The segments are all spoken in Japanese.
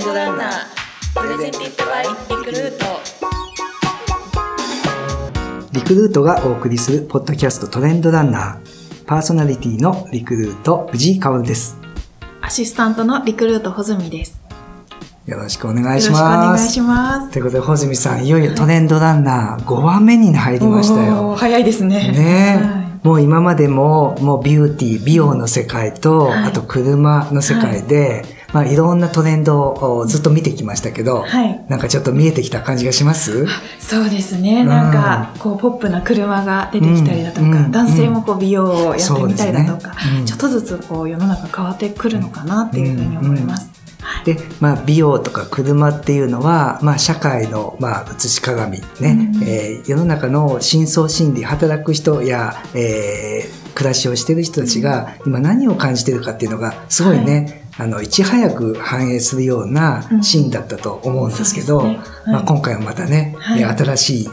ンドランナープレゼンティッドバイリクルートリクルートがお送りするポッドキャストトレンドランナーパーソナリティのリクルート藤井薫ですアシスタントのリクルート穂積です。よろしくお願いしよろしくお願ますいします。ということで、穂積さん、いよいよトレンドランナー5話目に入りましたよ。早いですね。ねえ、はいもう今までも、もうビューティー、美容の世界と、はいあと車の世界で、まあいろんなトレンドをずっと見てきましたけど、はい。なんかちょっと見えてきた感じがします？そうですね。なんか、こう、ポップな車が出てきたりだとか、うんうん。男性もこう、美容をやってみたりだとか、ね。うん。ちょっとずつこう、世の中変わってくるのかなっていうふうに思います。で、まあ、美容とか車っていうのは、まあ、社会の、まあ、映し鏡ね、うんえー世の中の深層心理、働く人や、えー暮らしをしている人たちが、今何を感じているかっていうのが、すごいね、あの、いち早く反映するようなシーンだったと思うんですけど、うんねはいまあ、今回はまたね、はいえー新しいえ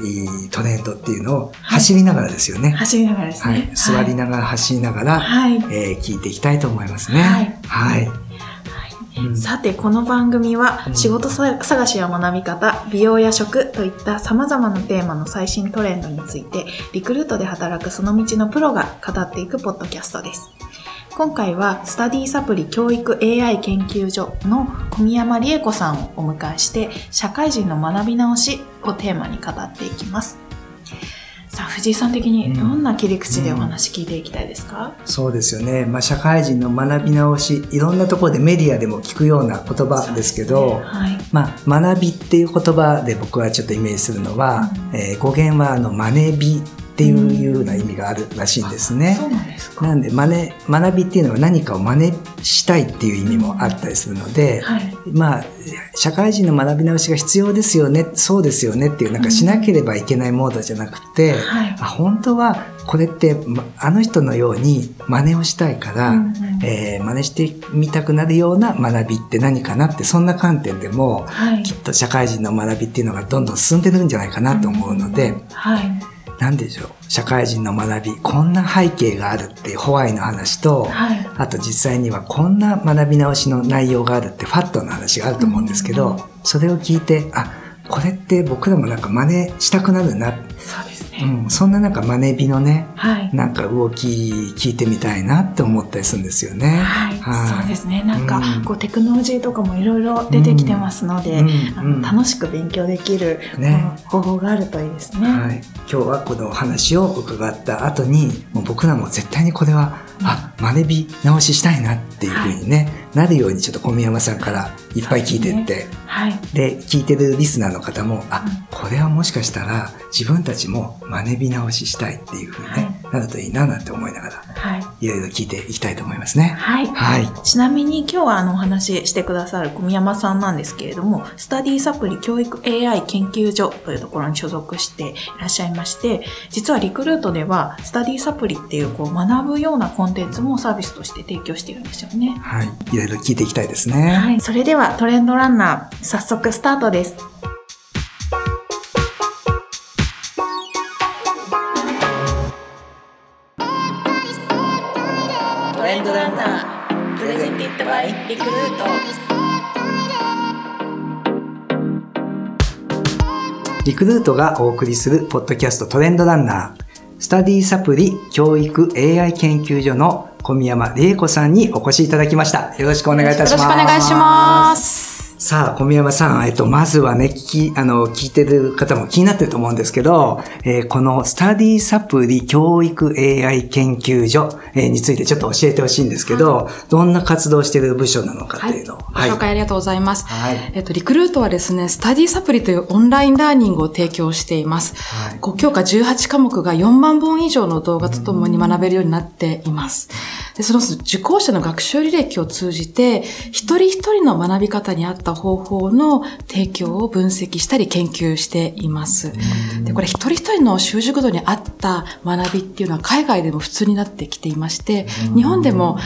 ートレンドっていうのを走りながらですよね。走りながらですはいね。。座りながら走りながら、はい。えー聞いていきたいと思いますね。はいはい。うんさて、この番組はうん仕事さ探しや学び方、美容や食といった様々なテーマの最新トレンドについて、リクルートで働くその道のプロが語っていくポッドキャストです。今回は、スタディサプリ教育 AI 研究所の小宮山理恵子さんをお迎えして、社会人の学び直しをテーマに語っていきます。さあ、藤井さん的にどんな切り口でお話聞いていきたいですか、そうですよね。まあ、社会人の学び直し、いろんなところでメディアでも聞くような言葉ですけど、はい。まあ、学びっていう言葉で僕はちょっとイメージするのは、うんえー語源はあの、マネビっていうような意味があるらしいんですね。そうなんですかなんで、真似、学びっていうのは何かを真似したいっていう意味もあったりするので、はい。まあ、社会人の学び直しが必要ですよね、そうですよねっていう、なんかしなければいけないモードじゃなくて、はいあ本当はこれって、まあの人のように真似をしたいから、うんうんえー真似してみたくなるような学びって何かなって、そんな観点でも、はい。きっと社会人の学びっていうのがどんどん進んでるんじゃないかなと思うので、はい。なんでしょう、社会人の学び、こんな背景があるってホワイの話と、はい。あと実際にはこんな学び直しの内容があるってファットの話があると思うんですけど、それを聞いて、あ、これって僕らもなんか真似したくなるな。そう。ん、そんななんか真似びのね、はい。なんか動き聞いてみたいなって思ったりするんですよね。はい、そうですね。なんか、うんこうテクノロジーとかもいろいろ出てきてますので、うんあうんの楽しく勉強できる、ね方法があるといいですね。はい、今日はこのお話を伺った後にもう僕らも絶対にこれは、あ学び直ししたいなっていうふうにね、なるようにちょっと小宮山さんからいっぱい聞いてって。はい。で聞いてるリスナーの方もあうん。これはもしかしたら自分たちも学び直ししたいっていうふうに、ねなるといいななんて思いながらはい。いろいろ聞いていきたいと思いますね。はい。はい。ちなみに今日はあのお話ししてくださる小宮山さんなんですけれども、スタディサプリ教育 AI 研究所というところに所属していらっしゃいまして、実はリクルートではスタディサプリっていうこう学ぶようなコンテンツもサービスとして提供しているんですよね。はい。いろいろ聞いていきたいですね。はい。それではトレンドランナー、早速スタートです。リクルートがお送りするポッドキャストトレンドランナー、スタディサプリ教育 AI 研究所の小宮山理恵子さんにお越しいただきました。よろしくお願いいたします。よろしくお願いします。さあ、小宮山さん、えっと、まずはね、聞き、あの、聞いてる方も気になってると思うんですけど、えーこのスタディサプリ教育 AI 研究所、えーについてちょっと教えてほしいんですけど、どんな活動をしている部署なのかっていうのを。ご紹介ありがとうございます。はいえっと、リクルートはですね、スタディサプリというオンラインラーニングを提供しています。はい5教科18科目が4万本以上の動画とともに学べるようになっています。でその受講者の学習履歴を通じて、一人一人の学び方に合った方法の提供を分析したり研究しています。で、これ一人一人の習熟度に合った学びっていうのは海外でも普通になってきていまして、日本でも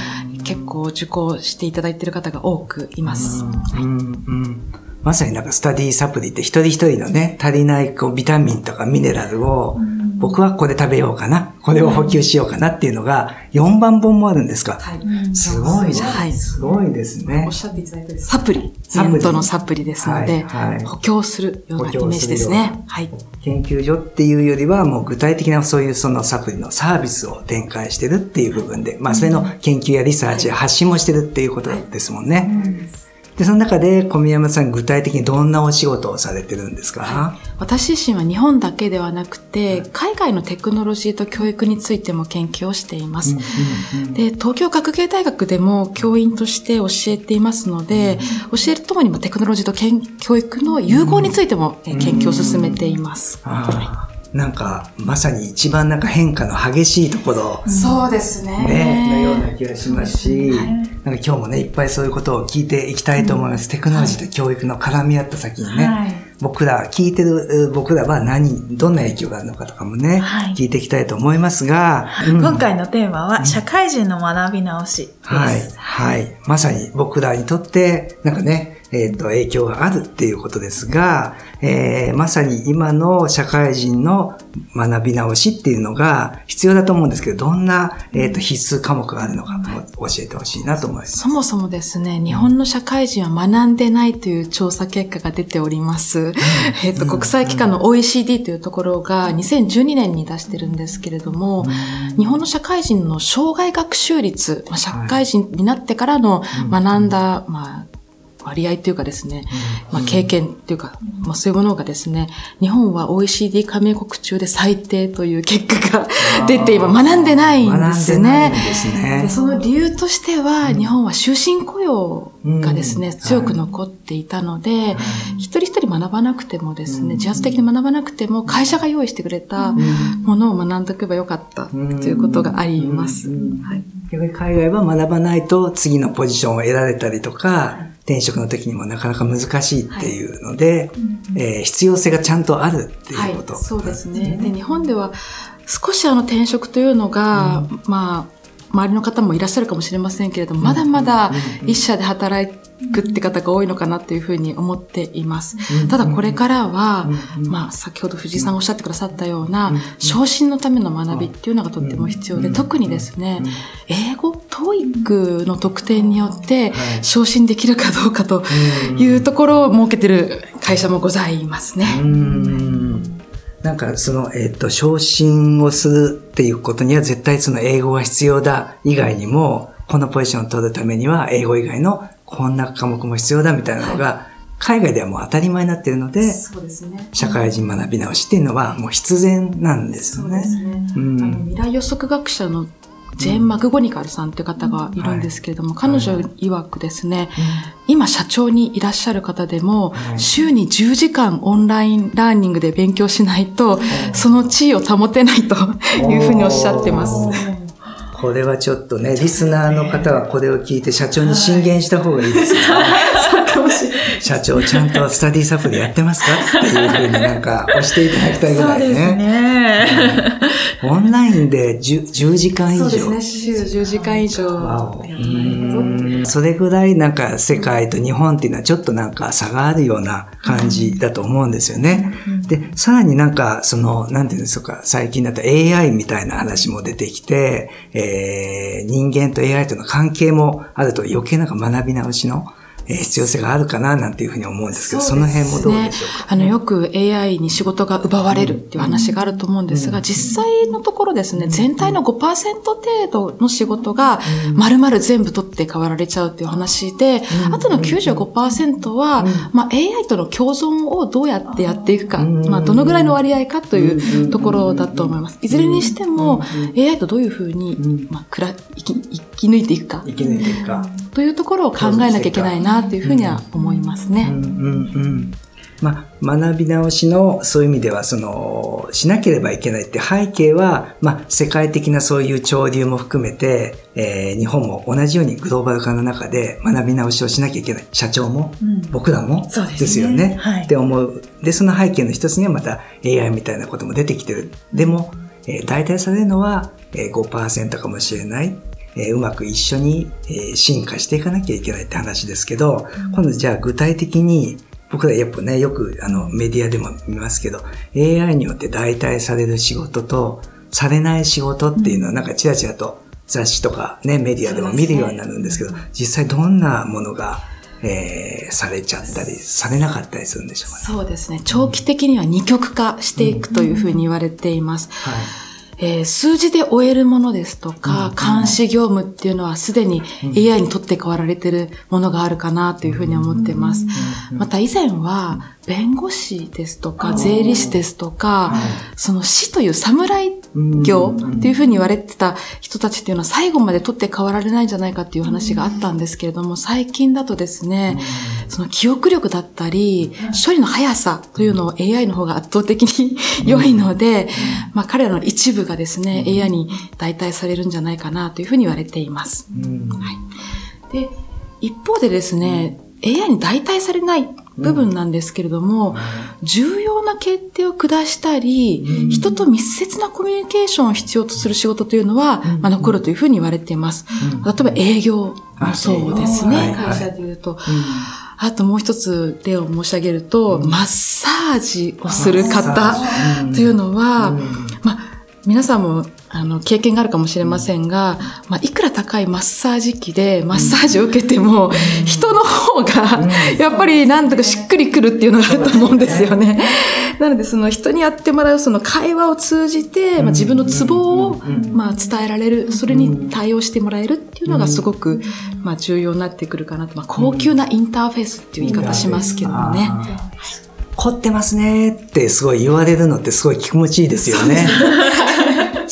結構受講していただいている方が多くいます。うん。うん。まさになんかスタディサプリって一人一人のね、足りないこうビタミンとかミネラルを僕はこれ食べようかな、これを補給しようかなっていうのが4番本もあるんですか？はい。すごいね。はいすごいですねおっ。しゃっていただいたサプリ。サプリのサプリですので、補強するようなイメージですね。はい。研究所っていうよりは、もう具体的なそういうそのサプリのサービスを展開してるっていう部分で、まあそれの研究やリサーチや発信もしてるっていうことですもんね。で、その中で小宮山さん具体的にどんなお仕事をされてるんですか、私自身は日本だけではなくて、海外のテクノロジーと教育についても研究をしています。で、東京学芸大学でも教員として教えていますので、教えるともにもテクノロジーと教育の融合についてもえ研究を進めています。ああなんか、まさに一番なんか変化の激しいところ、そうですね。ね、のような気がしますし、なんか今日もね、いっぱいそういうことを聞いていきたいと思います。テクノロジーと教育の絡み合った先にね、はい。僕ら、聞いてるう僕らは何、どんな影響があるのかとかもね、はい。聞いていきたいと思いますが、うん。今回のテーマは、社会人の学び直しです。はい、はい。まさに僕らにとって、なんかね、えっ、と、影響があるっていうことですが、えー、まさに今の社会人の学び直しっていうのが必要だと思うんですけど、どんな、えっ、と、必須科目があるのかも教えてほしいなと思います。そもそもですね、日本の社会人は学んでないという調査結果が出ております。えっと、国際機関の OECD というところが2012年に出してるんですけれども、日本の社会人の障害学習率、まあ、社会人になってからの学んだ、まあ、割合というかですね、まあ、経験というか、まあ、そういうものがですね、日本は OECD 加盟国中で最低という結果が出て今学んでないんですね。学んでないんですね。でその理由としては、日本は終身雇用がですね、うん。強く残っていたので、一人一人学ばなくてもですね、自発的に学ばなくても、会社が用意してくれたものを学んでおけばよかったということがあります。はい。逆に海外は学ばないと次のポジションを得られたりとか、転職の時にもなかなか難しいっていうので、えー必要性がちゃんとあるっていうこと。はい、そうですね。で、日本では少しあの転職というのが、まあ、周りの方もいらっしゃるかもしれませんけれども、まだまだ一社で働くって方が多いのかなというふうに思っています。ただこれからは、まあ先ほど藤井さんがおっしゃってくださったような、昇進のための学びっていうのがとっても必要で、特にですね、英語、TOEIC の得点によって昇進できるかどうかというところを設けてる会社もございますね。なんかその、えっ、と、昇進をするっていうことには絶対その英語が必要だ以外にも、このポジションを取るためには英語以外のこんな科目も必要だみたいなのが、海外ではもう当たり前になってるので、そうですね。社会人学び直しっていうのはもう必然なんですよね。ね。うんあの未来予測学者のジェーン・マクゴニカルさんという方がいるんですけれども、彼女曰くですね、今社長にいらっしゃる方でも、週に10時間オンラインラーニングで勉強しないと、その地位を保てないというふうにおっしゃってます。これはちょっとね、リスナーの方はこれを聞いて社長に進言した方がいいですよ。社長、ちゃんとスタディサプリやってますか？っていうふうになんか押していただきたいぐらいそうですね。ね。オンラインで 10, 10時間以上。そうですね、週10時間以上。それぐらいなんか世界と日本っていうのはちょっとなんか差があるような感じだと思うんですよね。で、さらになんかその、なんていうんですか、最近だと AI みたいな話も出てきて、えー、人間と AI との関係もあると余計なんか学び直しの、えー必要性があるかななんていうふうに思うんですけど、その辺もどうでしょうか？あの、よく AI に仕事が奪われるっていう話があると思うんですが、実際のところですね、全体の5%程度の仕事が丸々全部取って代わられちゃうっていう話で、あとの95%は、まあ AI との共存をどうやってやっていくか、まあどのぐらいの割合かというところだと思います。いずれにしても AI とどういうふうに、まあ、くら生き生き抜いていくか生き抜いていくか。というところを考えなきゃいけないなというふうには思いますね。うんうんうん。まあ、学び直しのそういう意味では、その、しなければいけないって背景は、まあ、世界的なそういう潮流も含めて、えー日本も同じようにグローバル化の中で学び直しをしなきゃいけない。社長も、うん僕らも、そうですねよね。はいって思う。で、その背景の一つにはまた AI みたいなことも出てきてる。でも、えー代替されるのは、えー5%かもしれない。えーうまく一緒に、えー進化していかなきゃいけないって話ですけど、今度じゃあ具体的に僕らやっぱね、よくあのメディアでも見ますけど、AI によって代替される仕事と、されない仕事っていうのはなんかちらちらと雑誌とかね、メディアでも見るようになるんですけど、実際どんなものが、えー、されちゃったり、されなかったりするんでしょうかね。そうですね。長期的には二極化していくというふうに言われています。はい。えー数字で終えるものですとか、監視業務っていうのはすでに AI にとって代わられているものがあるかなというふうに思っています。また以前は、弁護士ですとか、税理士ですとか、その死という侍業っていうふうに言われてた人たちっていうのは最後まで取って代わられないんじゃないかっていう話があったんですけれども、最近だとですね、その記憶力だったり、処理の速さというのを AI の方が圧倒的に 良いので、まあ彼らの一部がですね、AI に代替されるんじゃないかなというふうに言われています。はい。で、一方でですね、AI に代替されない部分なんですけれども、重要な決定を下したり、人と密接なコミュニケーションを必要とする仕事というのは、まあ、残るというふうに言われています。例えば営業もそうですね、会社で言うと。あともう一つ例を申し上げると、マッサージをする方というのは、まあ、皆さんもあの経験があるかもしれませんが、まあ、いくら高いマッサージ機でマッサージを受けても、人の方がやっぱりなんとかしっくりくるっていうのがあると思うんですよね。なのでその人にやってもらうその会話を通じて、まあ、自分のツボをまあ伝えられる、それに対応してもらえるっていうのがすごくまあ重要になってくるかなと。まあ、高級なインターフェースっていう言い方しますけどもね。凝ってますねってすごい言われるのってすごい気持ちいいですよね。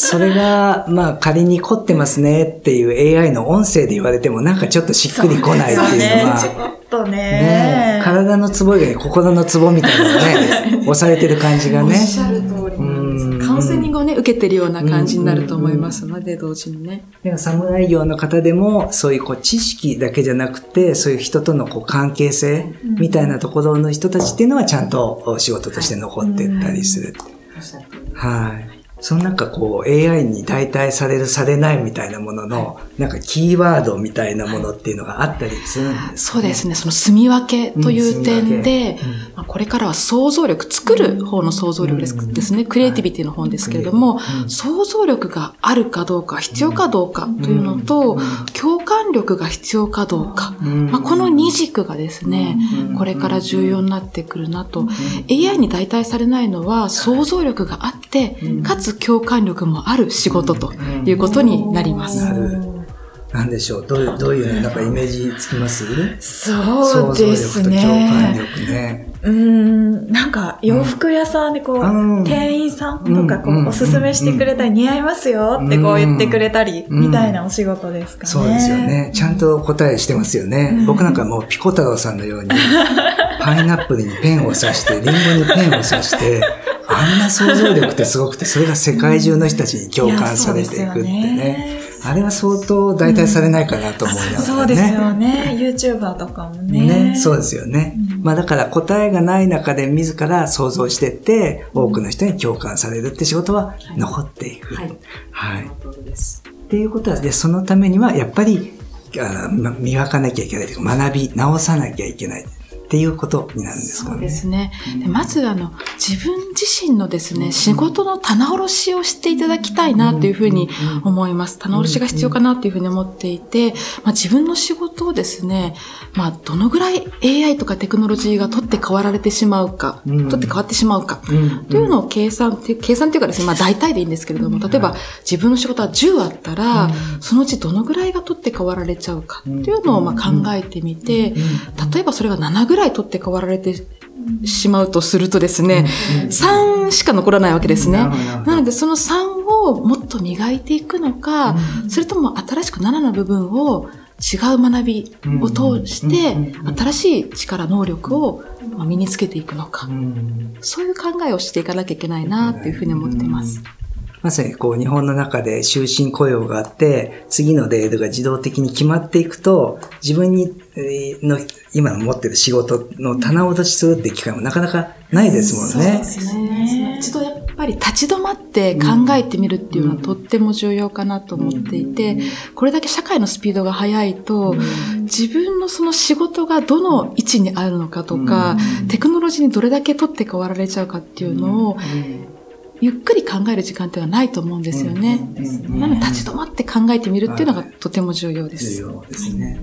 それが、まあ仮に凝ってますねっていう AI の音声で言われてもなんかちょっとしっくりこないっていうのね、は、ちょっとね体のツボ以外に心のツボみたいなのがね、押されてる感じがね。おっしゃる通りなんです。カウンセリングをね、受けてるような感じになると思いますので、同時にね。でも侍業の方でも、そういうこう知識だけじゃなくて、そういう人とのこう関係性みたいなところの人たちっていうのはちゃんと仕事として残ってったりする。はい。そのなんかこう AI に代替されるされないみたいなものの、なんかキーワードみたいなものっていうのがあったりするんですそうですね。その住み分けという点で、うん。まあ、これからは想像力、作る方の想像力ですですね。クリエイティビティの本ですけれども、想像力があるかどうか、必要かどうかというのと、共感力が必要かどうか。まあ、この二軸がですね、これから重要になってくるなと。AI に代替されないのは想像力があって、かつ共感力もある仕事ということになります。なんでしょうどういう、どういう、なんかイメージつきます？そうですね。想像力と共感力ね。うーん、なんか洋服屋さんでこう、うん店員さんとかこうんう、おすすめしてくれたり、似合いますよってこう言ってくれたり、うんみたいなお仕事ですかね。そうですよね。ちゃんと答えしてますよね。僕なんかもうピコ太郎さんのように、パイナップルにペンを刺して、リンゴにペンを刺して、あんな想像力ってすごくて、それが世界中の人たちに共感されていくってね。あれは相当代替されないかなと思いながらね。そうですよね。YouTuber とかもね。ね、そうですよね。まあだから答えがない中で自ら想像してって、多くの人に共感されるって仕事は残っていく。はいはい。っていうことは、で、そのためにはやっぱり、あま磨かなきゃいけないというか、学び直さなきゃいけないっていうことになるんですかね。そうですね。でまず、あの、自分自身のですね、仕事の棚卸しをしていただきたいなというふうに思います。棚卸しが必要かなというふうに思っていて、まあ、自分の仕事をですね、まあ、どのぐらい AI とかテクノロジーが取って代わられてしまうか、うん。取って変わってしまうか、うん。というのを計算計算というかですね、まあ大体でいいんですけれども、例えば自分の仕事は10あったら、そのうちどのぐらいが取って代わられちゃうかっていうのをまあ考えてみて、例えばそれが7ぐらい取って代わられてしまうとするとですね、3しか残らないわけですね。なのでその3をもっと磨いていくのか、それとも新しく7の部分を違う学びを通して、新しい力、能力をまあ身につけていくのか。うんそういう考えをしていかなきゃいけないなっていうふうに思っています。まさにこう日本の中で終身雇用があって、次のレールが自動的に決まっていくと、自分に、えーの今の持ってる仕事の棚卸しするって機会もなかなかないですもんね。ね。一度やっぱり立ち止まって考えてみるっていうのはとっても重要かなと思っていて、これだけ社会のスピードが速いと、自分のその仕事がどの位置にあるのかとか、テクノロジーにどれだけ取って代わられちゃうかっていうのを、ゆっくり考える時間っていうのはないと思うんですよね。なので立ち止まって考えてみるっていうのがとても重要です。重要ですね。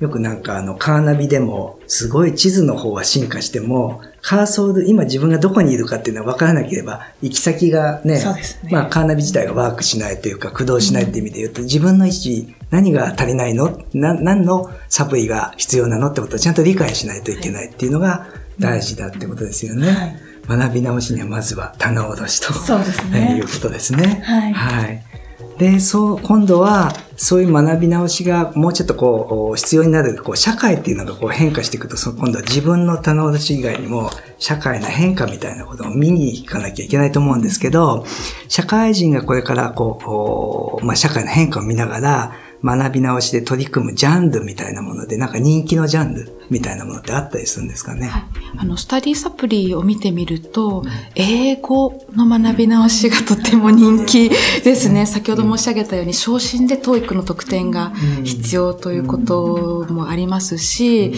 よくなんかあの、カーナビでも、すごい地図の方は進化しても、カーソル、今自分がどこにいるかっていうのは分からなければ、行き先がね、ねまあカーナビ自体がワークしないというか、駆動しないっていう意味で言うと、自分の意思、何が足りないの？な何のサプリが必要なのってことをちゃんと理解しないといけないっていうのが大事だってことですよね。学び直しにはまずは棚卸しと。そうですねいうことですね。はいはい。で、そう、今度は、そういう学び直しがもうちょっとこう、必要になる、こう、社会っていうのがこう変化していくと、そ今度は自分の棚卸し以外にも、社会の変化みたいなことを見に行かなきゃいけないと思うんですけど、社会人がこれからこうこう、まあ、社会の変化を見ながら、学び直しで取り組むジャンルみたいなもので、なんか人気のジャンルみたいなものってあったりするんですかね？はいあの、スタディサプリを見てみると、英語の学び直しがとても人気ですね。先ほど申し上げたように、昇進で TOEIC の得点が必要ということもありますし、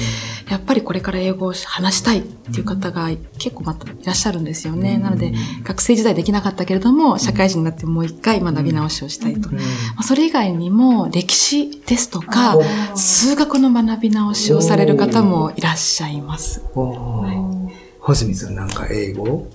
やっぱりこれから英語を話したいっていう方が結構またいらっしゃるんですよね。なので、学生時代できなかったけれども、社会人になってもう一回学び直しをしたいと。まあそれ以外にも、歴史ですとか、数学の学び直しをされる方もいらっしゃいます。おー穂積さんなんか英語、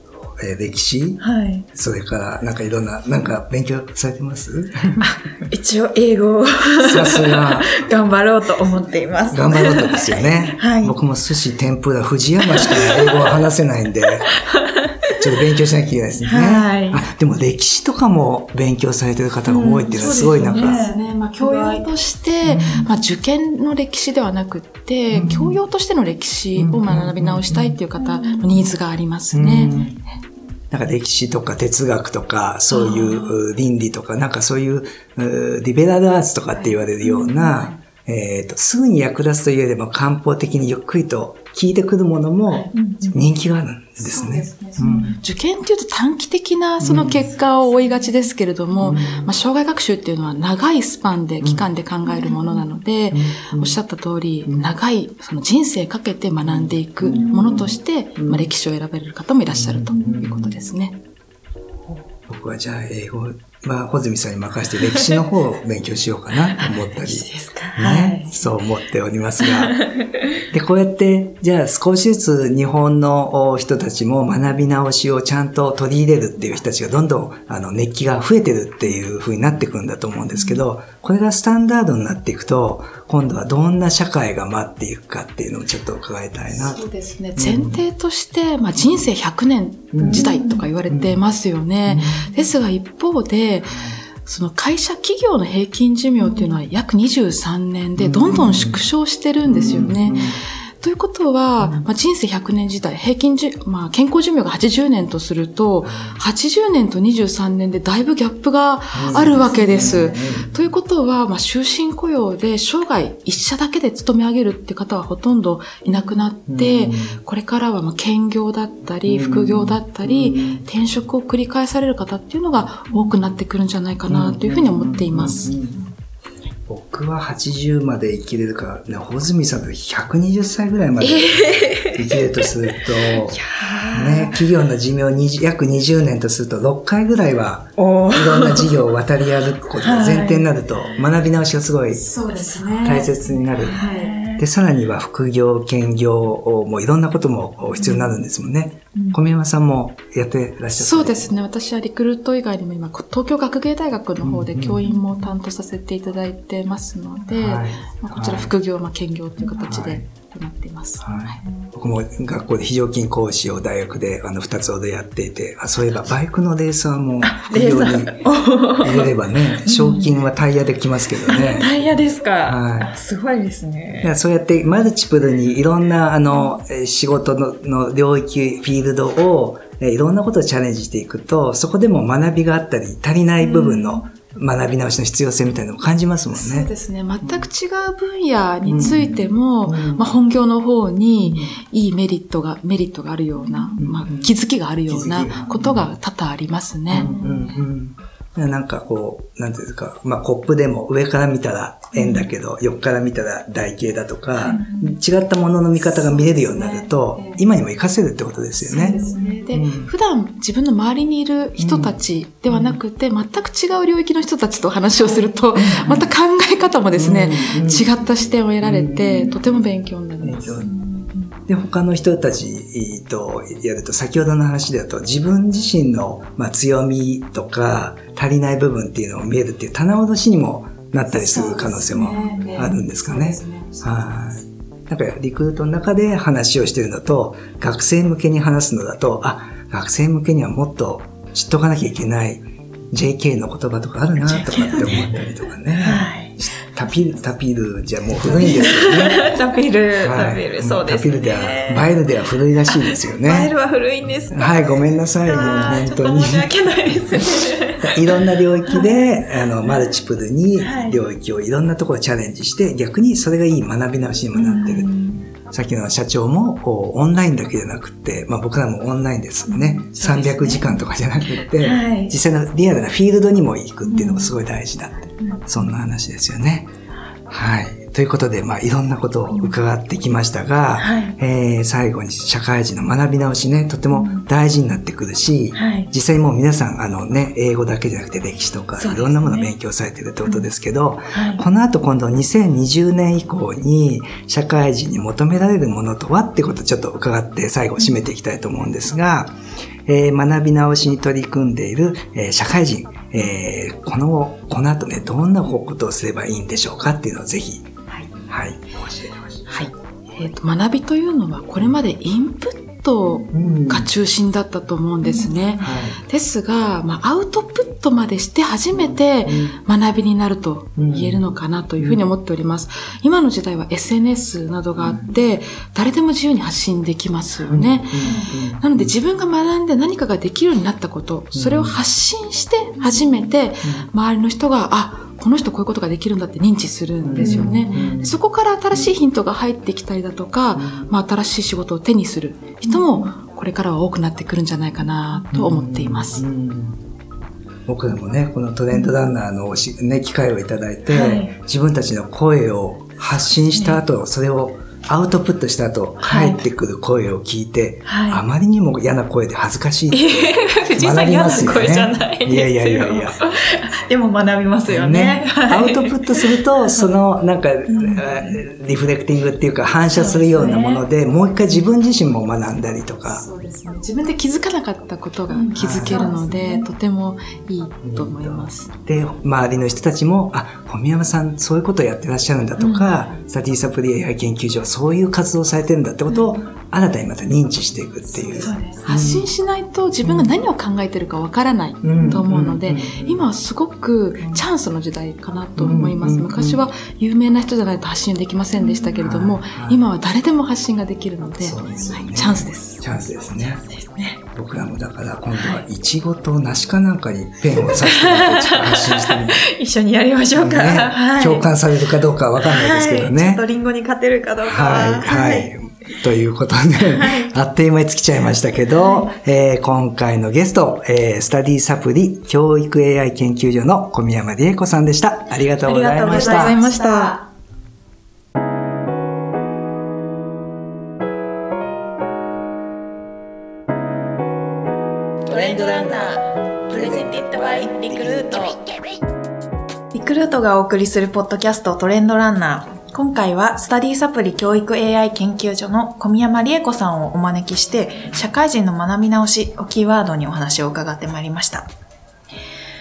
えー歴史、はい。それからなんかいろんな、なんか勉強されてます？一応英語をさすが。頑張ろうと思っています。頑張ろうとですよね。はい僕も寿司、天ぷら、藤山しか英語は話せないんで、ちょっと勉強しなきゃいけないですね。はい。あ、でも歴史とかも勉強されてる方が多いっていうのはすごいなんか、うんそうですね。まあ、教養として、まあ、受験の歴史ではなくって、教養としての歴史を学び直したいっていう方のニーズがありますね。なんか歴史とか哲学とか、そういうう倫理とか、なんかそういううリベラルアーツとかって言われるような、えっ、と、すぐに役立つというよりも漢方的にゆっくりと聞いてくるものも人気があるんですね。うん。受験っていうと短期的なその結果を追いがちですけれども、まあ、障害学習っていうのは長いスパンで、期間で考えるものなので、おっしゃった通り、長いその人生かけて学んでいくものとして、まあ、歴史を選べる方もいらっしゃるということですね。僕はじゃあ英語、まあ、穂積さんに任せて歴史の方を勉強しようかなと思ったり。ね、そう思っておりますが。で、こうやって、じゃあ少しずつ日本のお人たちも学び直しをちゃんと取り入れるっていう人たちがどんどんあの熱気が増えてるっていう風になってくるんだと思うんですけど、これがスタンダードになっていくと、今度はどんな社会が待っていくかっていうのをちょっと伺いたいなと。そうですね。前提として、まあ、人生100年時代とか言われてますよね。ですが一方で、その会社企業の平均寿命っていうのは約23年でどんどん縮小してるんですよね。ということは、まあ、人生100年時代、平均じ、まあ、健康寿命が80年とすると、80年と23年でだいぶギャップがあるわけです。ということは、まあ、終身雇用で生涯一社だけで勤め上げるって方はほとんどいなくなって、これからはまあ兼業だったり、副業だったり、転職を繰り返される方っていうのが多くなってくるんじゃないかなというふうに思っています。僕は80まで生きれるから、ね、穂積さんと120歳ぐらいまで生きるとすると、ね、企業の寿命20約20年とすると6回ぐらいはいろんな事業を渡り歩くことが前提になると、学び直しがすごいそうですね。大切になる。はい。で、さらには副業、兼業もいろんなことも必要になるんですもんね。小宮山さんもやってらっしゃった。そうですね。私はリクルート以外にも今、東京学芸大学の方で教員も担当させていただいてますので、はい。まあ、こちらはい副業、まあ、兼業という形はいで行っています。はい僕も学校で非常勤講師を大学であの二つほどやっていて、あそういえばバイクのレーサーも副業に入れればね、賞金はタイヤで来ますけどね。タイヤですか？はいあすごいですいね。やそうやってマルチプルにいろんなあのえー仕事のの領域、フィールドをえーいろんなことをチャレンジしていくと、そこでも学びがあったり、足りない部分の学び直しの必要性みたいなのを感じますもんね。そうですね。全く違う分野についても、うんまあ、本業の方にいいメリットが、メリットがあるような、うんまあ、気づきがあるようなことが多々ありますね。うんうんなんかこう、なんていうんですか、まあコップでも上から見たら円だけど、横から見たら台形だとか、違ったものの見方が見れるようになると、今にも活かせるってことですよね。で、うん。普段自分の周りにいる人たちではなくて、全く違う領域の人たちと話をすると、また考え方もですね、違った視点を得られて、とても勉強になります。で、他の人たちとやると、先ほどの話だと、自分自身の、まあ、強みとか、足りない部分っていうのを見えるっていう棚卸しにもなったりする可能性もあるんですかね。はい。なんか、リクルートの中で話をしてるのと、学生向けに話すのだと、あ、学生向けにはもっと知っとかなきゃいけない JK の言葉とかあるなとかって思ったりとかね。はい。タピル、タピルじゃもう古いんですよね。タピル、はいタピル、そうですね。タピルでは、バイルでは古いらしいですよね。バイルは古いんですかはい、ごめんなさい、もう本当に申。し訳ないですね。いろんな領域で、あの、マルチプルにはい領域をいろんなところチャレンジして、逆にそれがいい学び直しにもなってる。さっきの社長もこうオンラインだけじゃなくて、まあ僕らもオンラインですね。そうですね300時間とかじゃなくて、はい実際のリアルなフィールドにも行くっていうのもすごい大事だって。そんな話ですよね。はい。ということで、まあ、いろんなことを伺ってきましたが、はい。えー最後に社会人の学び直しね、とても大事になってくるし、はい。実際もう皆さん、あのね、英語だけじゃなくて歴史とか、いろんなものを勉強されてるってことですけど、はい。この後今度2020年以降に社会人に求められるものとはってことをちょっと伺って最後締めていきたいと思うんですが、えー学び直しに取り組んでいる、えー社会人、えーこの、この後ね、どんなことをすればいいんでしょうかっていうのをぜひ、はい。はい、教えてほしい。はい。えっ、と、学びというのは、これまでインプットが中心だったと思うんですね。はい。ですが、まあ、アウトプットまでして初めて学びになると言えるのかなというふうに思っております。今の時代は SNS などがあって、誰でも自由に発信できますよね。なので自分が学んで何かができるようになったこと、それを発信して初めて周りの人が、あ、この人こういうことができるんだって認知するんですよね。そこから新しいヒントが入ってきたりだとか、まあ新しい仕事を手にする人もこれからは多くなってくるんじゃないかなと思っています。僕らもね、このトレンドランナーのね、機会をいただいて、はい。自分たちの声を発信した後、それをアウトプットした後、はい。返ってくる声を聞いて、はい。あまりにも嫌な声で恥ずかしい学びますよね。いやいやいやいや。でも学びますよね。アウトプットすると、その、なんか、リフレクティングっていうか、反射するようなもので、もう一回自分自身も学んだりとか、ですね。自分で気づかなかったことが気づけるので、とてもいいと思います。で、周りの人たちも、あ、小宮山さん、そういうことをやってらっしゃるんだとか、スタディサプリ AI 研究所はそういう活動をされてるんだってことを、新たにまた認知していくっていう。そうです。発信しないと自分が何を考えてるかわからないと思うので、今はすごくチャンスの時代かなと思います。うん昔は有名な人じゃないと発信できませんでしたけれどもはい、今は誰でも発信ができるので、そうでねはいチャンスです。チャンスですね。僕らもだから今度はイチゴと梨かなんかにペンを刺して発信してみて、一緒にやりましょうか。ねはい。共感されるかどうかはわかんないですけどはい、ちょっねと。リンゴに勝てるかどうかはい、は。はい。ということで、あっという間に尽きちゃいましたけど、えー今回のゲスト、えースタディサプリ教育 AI 研究所の小宮山理恵子さんでした。ありがとうございました。ありがとうございました。トレンドランナープレゼンティッドバイリクルートリクルートがお送りするポッドキャストトレンドランナー。今回はスタディサプリ教育 AI 研究所の小宮山理恵子さんをお招きして、社会人の学び直しをキーワードにお話を伺ってまいりました。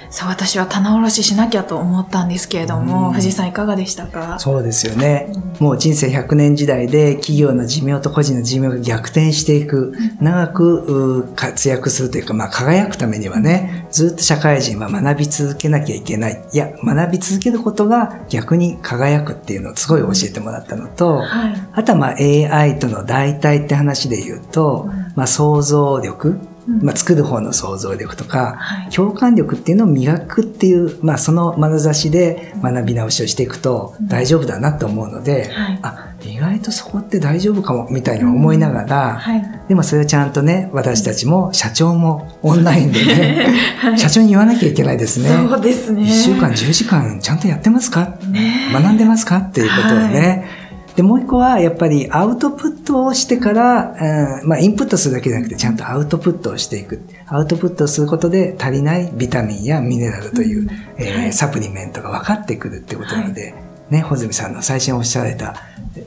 さあ、私は棚卸ししなきゃと思ったんですけれども、藤井さんいかがでしたか？そうですよね。もう人生100年時代で企業の寿命と個人の寿命が逆転していく、長くう活躍するというか、まあ輝くためにはね、ずっと社会人は学び続けなきゃいけない。いや、学び続けることが逆に輝くっていうのをすごい教えてもらったのと、はい。あとはまあ AI との代替って話で言うと、まあ想像力。うんまあ、作る方の想像力とか、はい。共感力っていうのを磨くっていう、まあ、その眼差しで学び直しをしていくと大丈夫だなと思うので、はい。あ、意外とそこって大丈夫かも、みたいに思いながら、はい。でもそれをちゃんとね、私たちも社長もオンラインでね、社長に言わなきゃいけないですね。そうですね。1週間10時間ちゃんとやってますか？ね学んでますか？っていうことをね。で、もう一個はやっぱりアウトプットをしてから、うんまあインプットするだけじゃなくてちゃんとアウトプットをしていく。アウトプットをすることで足りないビタミンやミネラルという、えーはい。サプリメントが分かってくるってことなので、ね、穂積さんの最初におっしゃられた、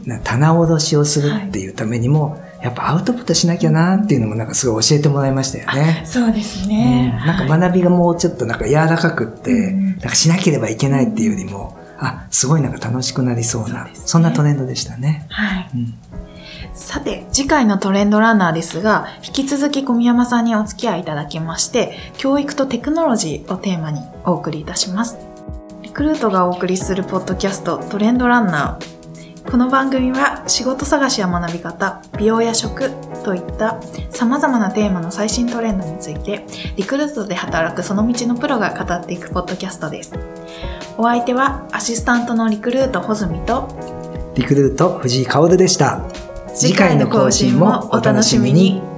な棚卸しをするっていうためにも、やっぱアウトプットしなきゃなっていうのもなんかすごい教えてもらいましたよね。そうですうん。ね。なんか学びがもうちょっとなんか柔らかくって、うん。なんかしなければいけないっていうよりも、あ、すごいなんか楽しくなりそうな、そ,、そんなトレンドでしたね。はい。うんさて、次回のトレンドランナーですが、引き続き小宮山さんにお付き合いいただきまして、教育とテクノロジーをテーマにお送りいたします。リクルートがお送りするポッドキャストトレンドランナー。この番組は仕事探しや学び方、美容や食といった様々なテーマの最新トレンドについて、リクルートで働くその道のプロが語っていくポッドキャストです。お相手はアシスタントのリクルート穂積とリクルート藤井薫でした。次回の更新もお楽しみに。